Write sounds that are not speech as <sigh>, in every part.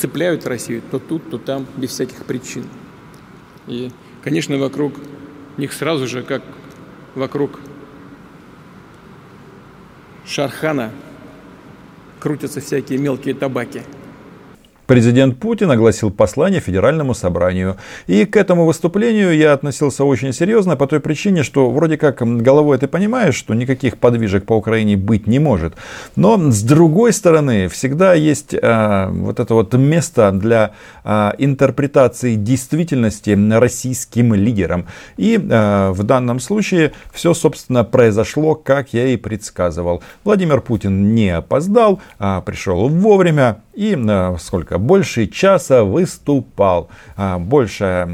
цепляют Россию то тут, то там, без всяких причин. И, конечно, вокруг них сразу же, как вокруг Шархана, крутятся всякие мелкие табаки – Президент Путин огласил послание Федеральному собранию. И к этому выступлению я относился очень серьезно по той причине, что вроде как головой ты понимаешь, что никаких подвижек по Украине быть не может. Но с другой стороны, всегда есть э, вот это вот место для э, интерпретации действительности российским лидерам. И э, в данном случае все, собственно, произошло, как я и предсказывал. Владимир Путин не опоздал, а пришел вовремя и э, сколько больше часа выступал. А, большая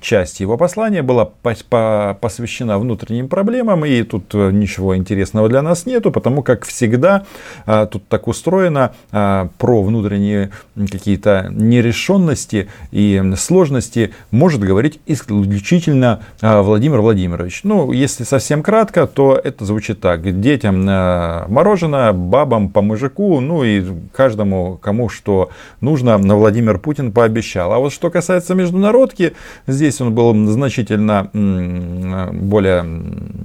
часть его послания была посвящена внутренним проблемам, и тут э, ничего интересного для нас нету, потому как всегда а, тут так устроено а, про внутренние какие-то нерешенности и сложности может говорить исключительно Владимир Владимирович. Ну, если совсем кратко, то это звучит так. Детям э, мороженое, бабам по мужику, ну и каждому, кому что нужно нужно, Владимир Путин пообещал. А вот что касается международки, здесь он был значительно более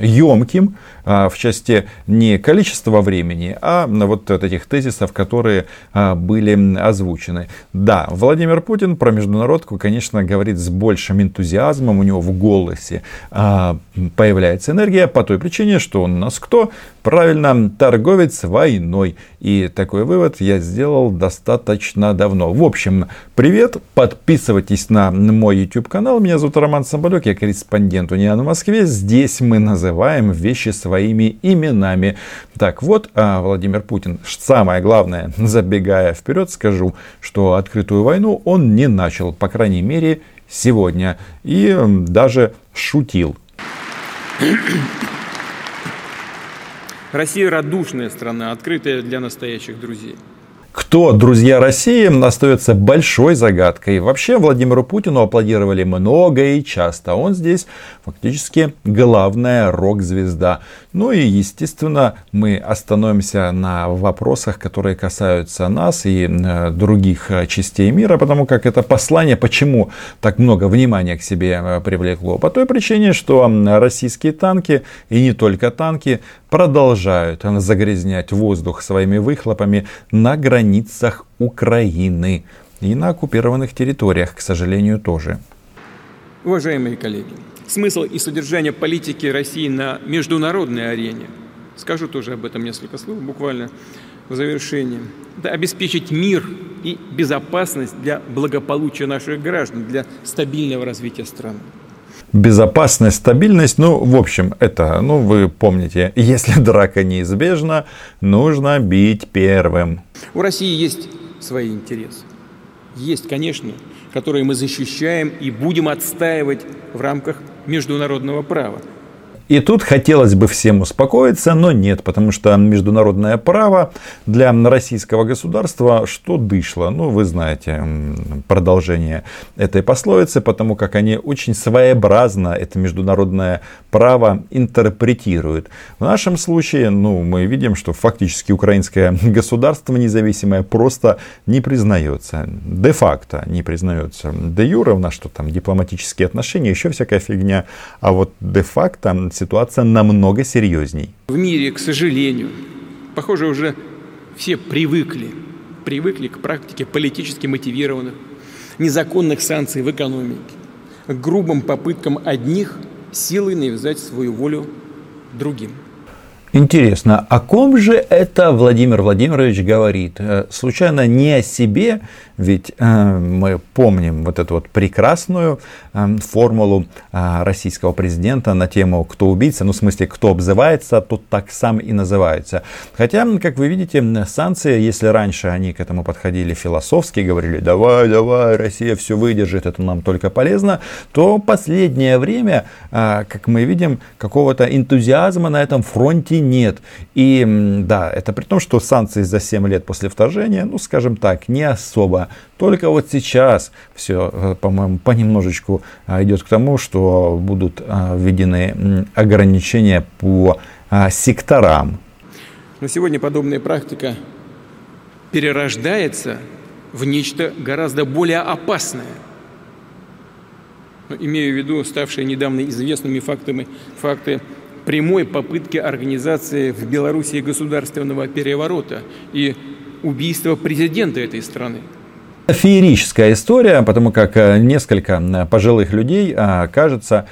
емким а, в части не количества времени, а вот этих тезисов, которые а, были озвучены. Да, Владимир Путин про международку, конечно, говорит с большим энтузиазмом, у него в голосе а, появляется энергия по той причине, что он у нас кто? Правильно, торговец войной. И такой вывод я сделал достаточно давно. В общем, привет, подписывайтесь на мой YouTube канал. Меня зовут Роман Самбалек, я корреспондент Униан в Москве. Здесь мы называем вещи своими именами. Так вот, а, Владимир Путин, самое главное, <laughs> забегая вперед, скажу, что открытую войну он не начал, по крайней мере, сегодня. И даже шутил. <coughs> Россия радушная страна, открытая для настоящих друзей. Кто друзья России, остается большой загадкой. Вообще Владимиру Путину аплодировали много и часто. Он здесь фактически главная рок-звезда. Ну и, естественно, мы остановимся на вопросах, которые касаются нас и э, других э, частей мира, потому как это послание, почему так много внимания к себе э, привлекло? По той причине, что российские танки, и не только танки, продолжают загрязнять воздух своими выхлопами на границах Украины и на оккупированных территориях, к сожалению, тоже. Уважаемые коллеги, смысл и содержание политики России на международной арене, скажу тоже об этом несколько слов, буквально в завершении, это обеспечить мир и безопасность для благополучия наших граждан, для стабильного развития страны безопасность, стабильность. Ну, в общем, это, ну, вы помните, <laughs> если драка неизбежна, нужно бить первым. У России есть свои интересы. Есть, конечно, которые мы защищаем и будем отстаивать в рамках международного права. И тут хотелось бы всем успокоиться, но нет, потому что международное право для российского государства что дышло. Ну, вы знаете продолжение этой пословицы, потому как они очень своеобразно это международное право интерпретируют. В нашем случае, ну, мы видим, что фактически украинское <laughs> государство независимое просто не признается. Де-факто не признается. Де-юре у нас что там, дипломатические отношения, еще всякая фигня. А вот де-факто ситуация намного серьезней. В мире, к сожалению, похоже, уже все привыкли, привыкли к практике политически мотивированных, незаконных санкций в экономике, к грубым попыткам одних силой навязать свою волю другим. Интересно, о ком же это Владимир Владимирович говорит? Э, случайно не о себе, ведь э, мы помним вот эту вот прекрасную э, формулу российского президента на тему «кто убийца?», ну в смысле «кто обзывается, тот так сам и называется». Хотя, как вы видите, санкции, если раньше они к этому подходили философски, говорили «давай, давай, Россия все выдержит, это нам только полезно», то последнее время, как мы видим, какого-то энтузиазма на этом фронте нет. И да, это при том, что санкции за 7 лет после вторжения, ну скажем так, не особо. Только вот сейчас все, э, по-моему, понемножечку а, идет к тому, что будут а, введены ограничения по секторам. Но сегодня подобная практика перерождается в нечто гораздо более опасное. Но, имею в виду ставшие недавно известными фактами, факты прямой попытки организации в Белоруссии государственного переворота и убийства президента этой страны – феерическая история, потому как э, несколько э, пожилых людей, э, кажется,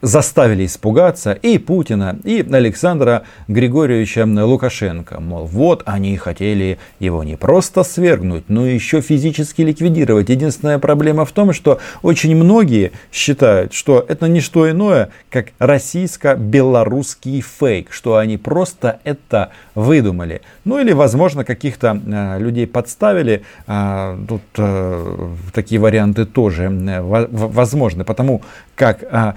заставили испугаться и Путина, и Александра Григорьевича Лукашенко. Мол, вот они хотели его не просто свергнуть, но еще физически ликвидировать. Единственная проблема в том, что очень многие считают, что это не что иное, как российско-белорусский фейк, что они просто это выдумали. Ну или, возможно, каких-то людей подставили, тут э, такие варианты тоже э, возможны. Потому как а,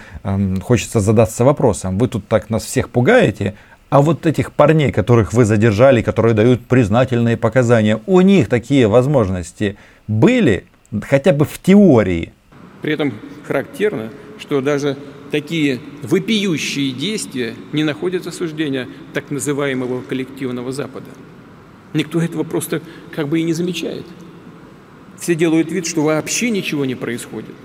хочется задаться вопросом, вы тут так нас всех пугаете, а вот этих парней, которых вы задержали, которые дают признательные показания, у них такие возможности были хотя бы в теории. При этом характерно, что даже такие вопиющие действия не находят осуждения так называемого коллективного Запада. Никто этого просто как бы и не замечает. Все делают вид, что вообще ничего не происходит.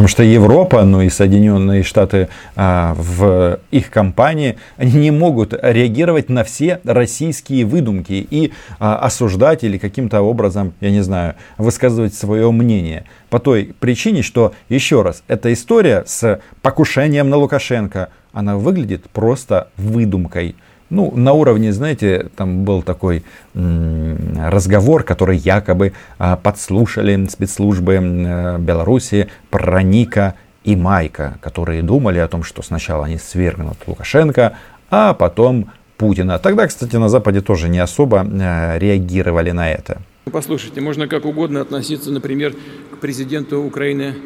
Потому что Европа, ну и Соединенные Штаты а, в их компании, они не могут реагировать на все российские выдумки и а, осуждать или каким-то образом, я не знаю, высказывать свое мнение. По той причине, что, еще раз, эта история с покушением на Лукашенко, она выглядит просто выдумкой. Ну, на уровне, знаете, там был такой разговор, который якобы а, подслушали спецслужбы э, Беларуси про Ника и Майка, которые думали о том, что сначала они свергнут Лукашенко, а потом Путина. Тогда, кстати, на Западе тоже не особо э, реагировали на это. Ну, послушайте, можно как угодно относиться, например, к президенту Украины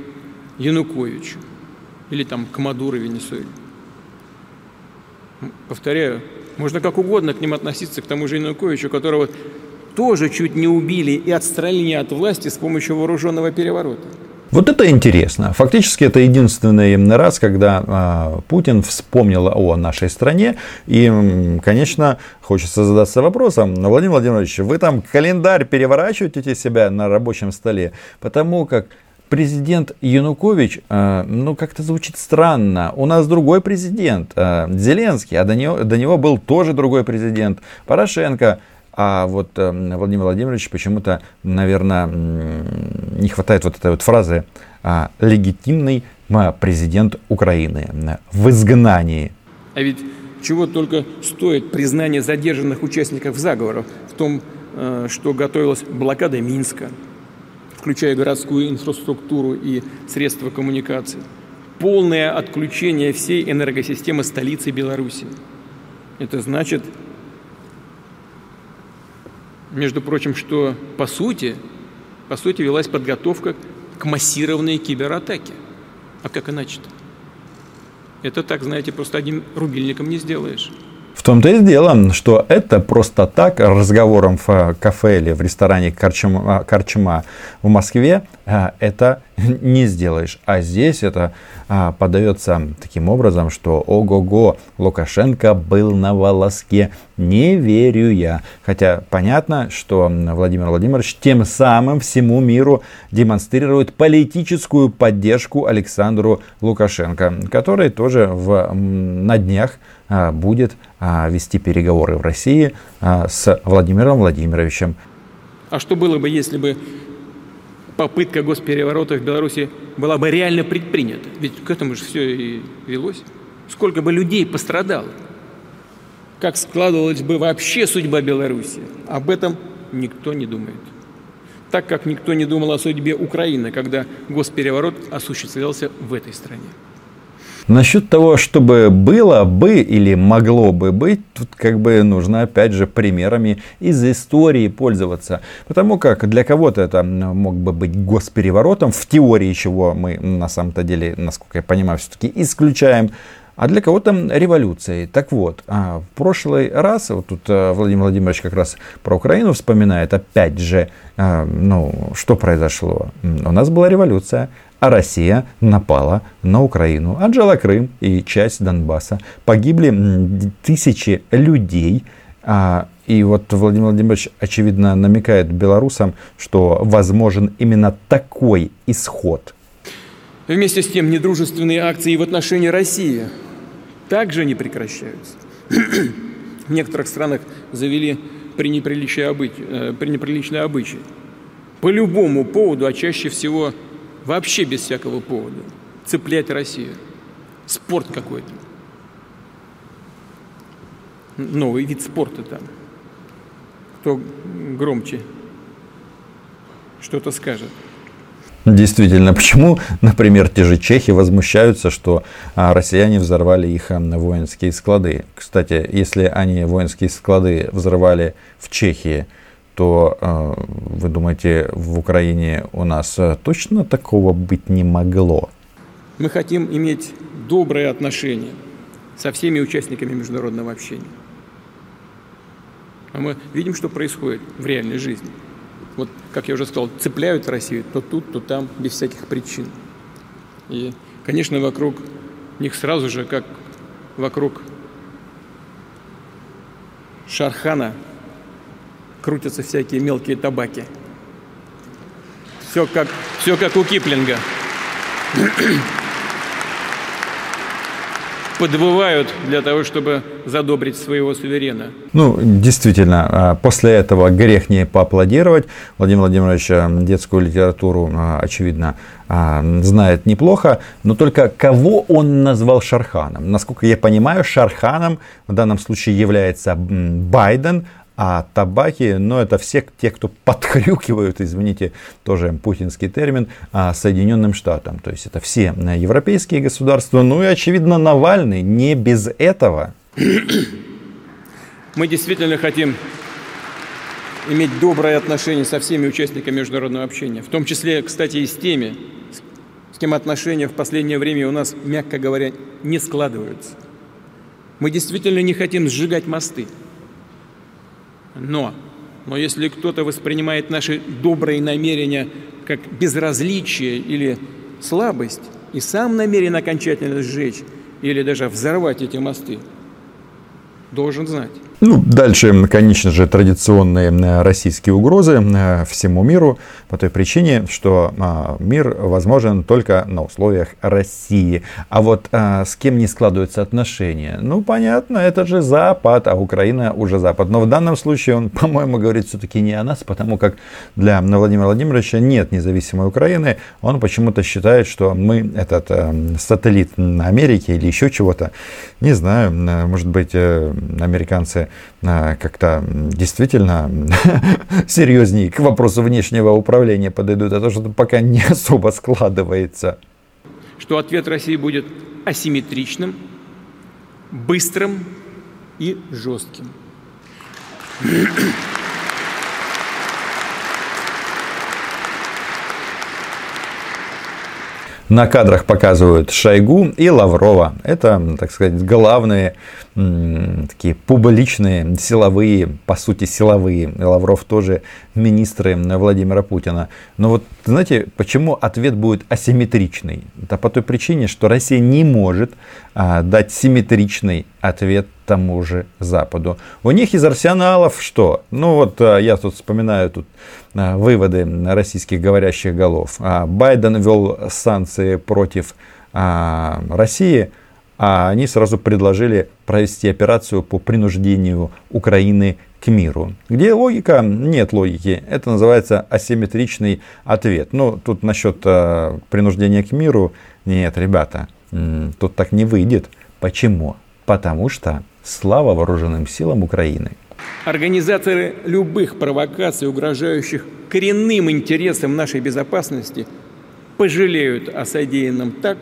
Януковичу или там к Мадуру Венесуэле. Повторяю, можно как угодно к ним относиться, к тому же Януковичу, которого тоже чуть не убили и отстранили от власти с помощью вооруженного переворота. Вот это интересно. Фактически это единственный раз, когда э, Путин вспомнил о нашей стране. И, конечно, хочется задаться вопросом, Владимир Владимирович, вы там календарь переворачиваете себя на рабочем столе, потому как президент Янукович, э, ну, как-то звучит странно. У нас другой президент, э, Зеленский, а до него, до него был тоже другой президент, Порошенко. А вот э, Владимир Владимирович почему-то, наверное, не хватает вот этой вот фразы «легитимный президент Украины в изгнании». А ведь чего только стоит признание задержанных участников заговора в том, что готовилась блокада Минска, включая городскую инфраструктуру и средства коммуникации. Полное отключение всей энергосистемы столицы Беларуси. Это значит, между прочим, что по сути, по сути велась подготовка к массированной кибератаке. А как иначе-то? Это так, знаете, просто одним рубильником не сделаешь. В том-то и дело, что это просто так разговором в кафе или в ресторане Корчма, Корчма в Москве а, это не сделаешь. А здесь это подается таким образом, что ого-го, Лукашенко был на волоске. Не верю я. Хотя понятно, что Владимир Владимирович тем самым всему миру демонстрирует политическую поддержку Александру Лукашенко, который тоже в, на днях будет вести переговоры в России а, с Владимиром Владимировичем. А что было бы, если бы попытка госпереворота в Беларуси была бы реально предпринята. Ведь к этому же все и велось. Сколько бы людей пострадало. Как складывалась бы вообще судьба Беларуси. Об этом никто не думает. Так как никто не думал о судьбе Украины, когда госпереворот осуществлялся в этой стране. Насчет того, чтобы было бы или могло бы быть, тут как бы нужно опять же примерами из истории пользоваться. Потому как для кого-то это мог бы быть госпереворотом, в теории чего мы на самом-то деле, насколько я понимаю, все-таки исключаем а для кого-то революцией. Так вот, а, в прошлый раз, вот тут а, Владимир Владимирович как раз про Украину вспоминает, опять же, а, ну, что произошло? У нас была революция, а Россия напала на Украину, отжала Крым и часть Донбасса. Погибли тысячи людей, а И вот Владимир Владимирович, очевидно, намекает белорусам, что возможен именно такой исход. Вместе с тем, недружественные акции в отношении России также не прекращаются. В некоторых странах завели э, пренеприличные обычаи. По любому поводу, а чаще всего вообще без всякого повода. Цеплять Россию. Спорт какой-то. Новый вид спорта там. Кто громче что-то скажет. Действительно, почему, например, те же чехи возмущаются, что а, россияне взорвали их а, воинские склады? Кстати, если они воинские склады взорвали в Чехии, то а, вы думаете, в Украине у нас точно такого быть не могло? Мы хотим иметь добрые отношения со всеми участниками международного общения. А мы видим, что происходит в реальной жизни – вот, как я уже сказал, цепляют Россию то тут, то там, без всяких причин. И, конечно, вокруг них сразу же, как вокруг Шархана, крутятся всякие мелкие табаки. Все как, все как у Киплинга. <coughs> подвывают для того, чтобы задобрить своего суверена. Ну, действительно, а, после этого грех не поаплодировать. Владимир Владимирович а, детскую литературу, а, очевидно, знает неплохо, но только кого он назвал Шарханом? Насколько я понимаю, Шарханом в данном случае является Байден, а табаки, ну, это все те, кто подхрюкивают, извините, тоже путинский термин, а, Соединенным Штатам. То есть это все европейские государства. Ну и, очевидно, Навальный не без этого. <clears throat> Мы действительно хотим иметь доброе отношение со всеми участниками международного общения, в том числе, кстати, и с теми, с кем отношения в последнее время у нас, мягко говоря, не складываются. Мы действительно не хотим сжигать мосты – но, но если кто-то воспринимает наши добрые намерения как безразличие или слабость и сам намерен окончательно сжечь или даже взорвать эти мосты, должен знать, ну, дальше, конечно же, традиционные э, российские угрозы э, всему миру по той причине, что а, мир возможен только на условиях России. А вот а, с кем не складываются отношения? Ну, понятно, это же Запад, а Украина уже Запад. Но в данном случае он, <laughs> по-моему, говорит все-таки не о нас, потому как для Владимира Владимировича нет независимой Украины. Он почему-то считает, что мы этот э, сателлит Америки или еще чего-то. Не знаю, может быть, американцы Э, как-то действительно <laughs> серьезнее к вопросу внешнего управления подойдут, а то что пока не <laughs> особо складывается. Что ответ России будет асимметричным, быстрым и жестким. На кадрах показывают Шойгу и Лаврова. Это, так сказать, главные такие публичные, силовые, по сути силовые. Лавров тоже министры Владимира Путина. Но вот знаете, почему ответ будет асимметричный? Это по той причине, что Россия не может а, дать симметричный ответ тому же Западу. У них из арсеналов что? Ну вот а, я тут вспоминаю тут а, выводы российских говорящих голов. А, Байден ввел санкции против России – а они сразу предложили провести операцию по принуждению Украины к миру. Где логика? Нет логики. Это называется асимметричный ответ. Ну, тут насчет э, принуждения к миру, нет, ребята, тут так не выйдет. Почему? Потому что слава вооруженным силам Украины. Организаторы любых провокаций, угрожающих коренным интересам нашей безопасности, пожалеют о содеянном так,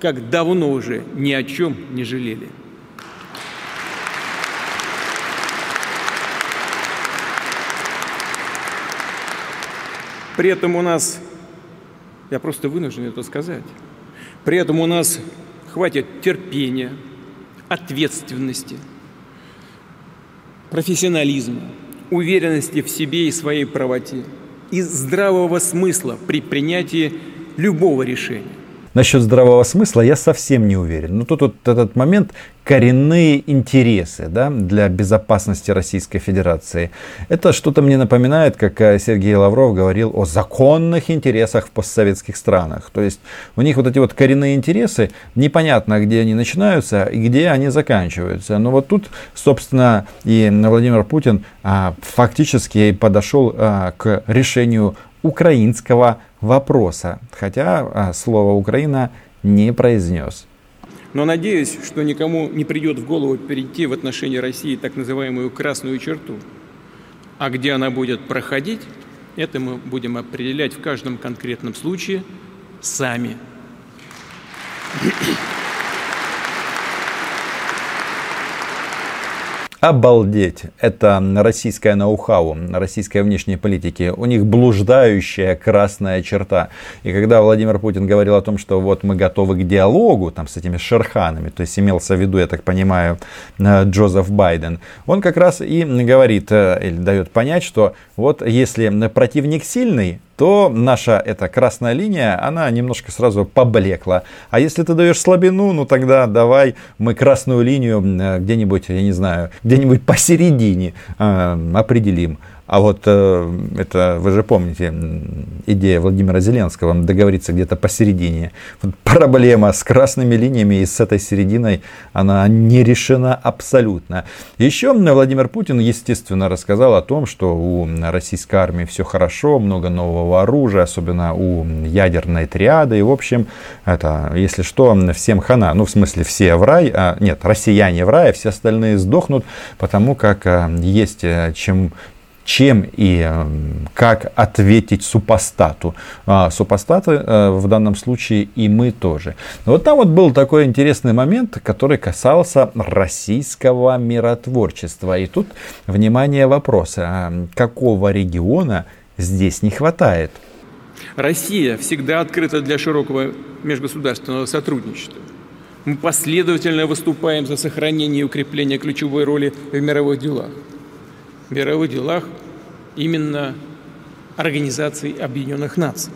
как давно уже ни о чем не жалели. При этом у нас, я просто вынужден это сказать, при этом у нас хватит терпения, ответственности, профессионализма, уверенности в себе и своей правоте и здравого смысла при принятии любого решения. Насчет здравого смысла я совсем не уверен. Но тут вот этот момент коренные интересы да, для безопасности Российской Федерации. Это что-то мне напоминает, как э, Сергей Лавров говорил о законных интересах в постсоветских странах. То есть у них вот эти вот коренные интересы, непонятно, где они начинаются и где они заканчиваются. Но вот тут, собственно, и Владимир Путин а, фактически подошел а, к решению украинского вопроса, хотя а, слово Украина не произнес. Но надеюсь, что никому не придет в голову перейти в отношении России так называемую красную черту. А где она будет проходить, это мы будем определять в каждом конкретном случае сами. Обалдеть. Это российская ноу-хау, российской внешней политики. У них блуждающая красная черта. И когда Владимир Путин говорил о том, что вот мы готовы к диалогу там, с этими шерханами, то есть имелся в виду, я так понимаю, э, Джозеф Байден, он как раз и говорит, э, или дает понять, что вот если противник сильный, то наша эта красная линия, она немножко сразу поблекла. А если ты даешь слабину, ну тогда давай мы красную линию э, где-нибудь, я не знаю, где-нибудь посередине э, определим. А вот э, это, вы же помните, идея Владимира Зеленского договориться где-то посередине. Вот проблема с красными линиями и с этой серединой, она не решена абсолютно. Еще Владимир Путин, естественно, рассказал о том, что у российской армии все хорошо, много нового оружия, особенно у ядерной триады. И, в общем, это, если что, всем хана. Ну, в смысле, все в рай. А, нет, россияне в рай, а все остальные сдохнут, потому как э, есть э, чем чем и эм, как ответить супостату. А супостаты э, в данном случае и мы тоже. Вот там вот был такой интересный момент, который касался российского миротворчества. И тут, внимание, вопроса, а какого региона здесь не хватает? Россия всегда открыта для широкого межгосударственного сотрудничества. Мы последовательно выступаем за сохранение и укрепление ключевой роли в мировых делах мировых делах именно Организации Объединенных Наций.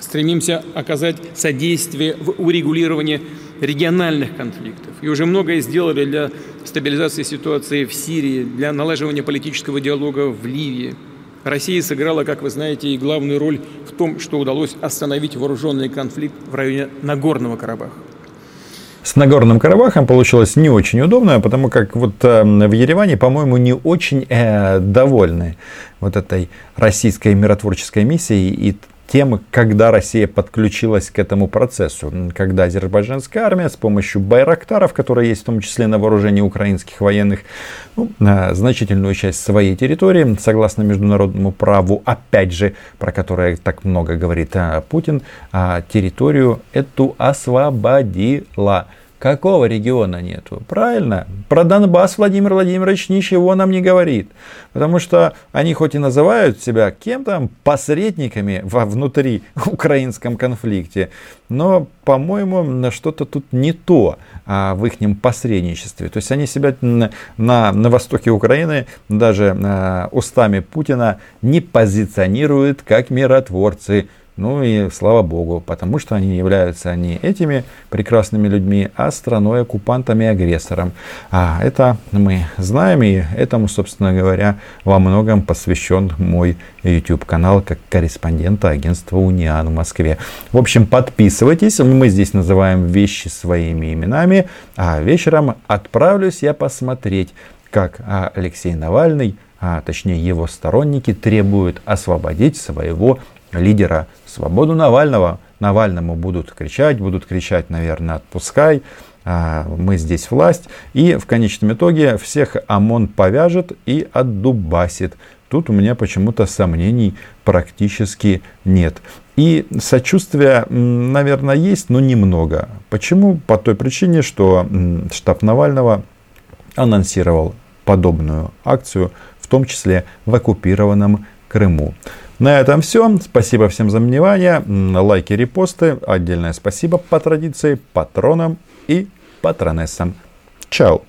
Стремимся оказать содействие в урегулировании региональных конфликтов. И уже многое сделали для стабилизации ситуации в Сирии, для налаживания политического диалога в Ливии. Россия сыграла, как вы знаете, и главную роль в том, что удалось остановить вооруженный конфликт в районе Нагорного Карабаха. С Нагорным Карабахом получилось не очень удобно, потому как вот э, в Ереване, по-моему, не очень э, довольны вот этой российской миротворческой миссией. И тем, когда Россия подключилась к этому процессу. Когда азербайджанская армия с помощью байрактаров, которые есть в том числе на вооружении украинских военных, ну, значительную часть своей территории, согласно международному праву, опять же, про которое так много говорит а, Путин, а, территорию эту освободила. Какого региона нету? Правильно, про Донбасс Владимир Владимирович ничего нам не говорит. Потому что они хоть и называют себя кем-то посредниками во внутри <laughs> украинском конфликте, но, по-моему, что-то тут не то а, в их посредничестве. То есть они себя на, на, на востоке Украины, даже а, устами Путина, не позиционируют как миротворцы ну и слава богу, потому что они являются не этими прекрасными людьми, а страной оккупантом и агрессором. А это мы знаем, и этому, собственно говоря, во многом посвящен мой YouTube канал как корреспондента агентства Униан в Москве. В общем, подписывайтесь, мы здесь называем вещи своими именами, а вечером отправлюсь я посмотреть, как Алексей Навальный а точнее его сторонники требуют освободить своего лидера свободу Навального. Навальному будут кричать, будут кричать, наверное, отпускай, а, мы здесь власть. И в конечном итоге всех ОМОН повяжет и отдубасит. Тут у меня почему-то сомнений практически нет. И сочувствия, наверное, есть, но немного. Почему? По той причине, что штаб Навального анонсировал подобную акцию, в том числе в оккупированном Крыму. На этом все. Спасибо всем за внимание. Лайки, репосты. Отдельное спасибо по традиции патронам и патронессам. Чао.